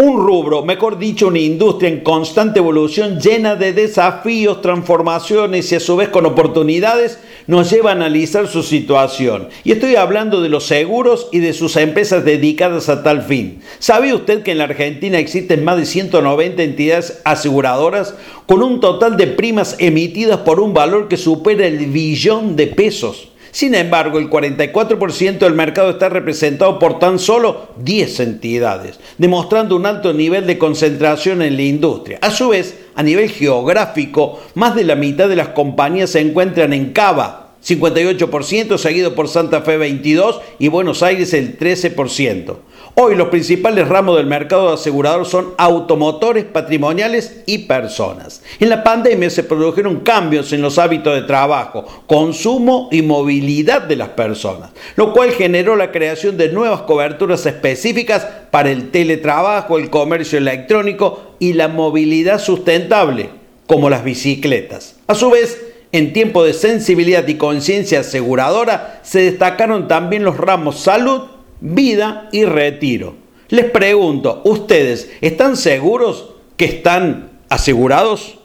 Un rubro, mejor dicho, una industria en constante evolución, llena de desafíos, transformaciones y a su vez con oportunidades, nos lleva a analizar su situación. Y estoy hablando de los seguros y de sus empresas dedicadas a tal fin. ¿Sabe usted que en la Argentina existen más de 190 entidades aseguradoras con un total de primas emitidas por un valor que supera el billón de pesos? Sin embargo, el 44% del mercado está representado por tan solo 10 entidades, demostrando un alto nivel de concentración en la industria. A su vez, a nivel geográfico, más de la mitad de las compañías se encuentran en Cava, 58%, seguido por Santa Fe 22% y Buenos Aires el 13%. Hoy los principales ramos del mercado asegurador son automotores, patrimoniales y personas. En la pandemia se produjeron cambios en los hábitos de trabajo, consumo y movilidad de las personas, lo cual generó la creación de nuevas coberturas específicas para el teletrabajo, el comercio electrónico y la movilidad sustentable, como las bicicletas. A su vez, en tiempo de sensibilidad y conciencia aseguradora se destacaron también los ramos salud, vida y retiro. Les pregunto, ¿ustedes están seguros que están asegurados?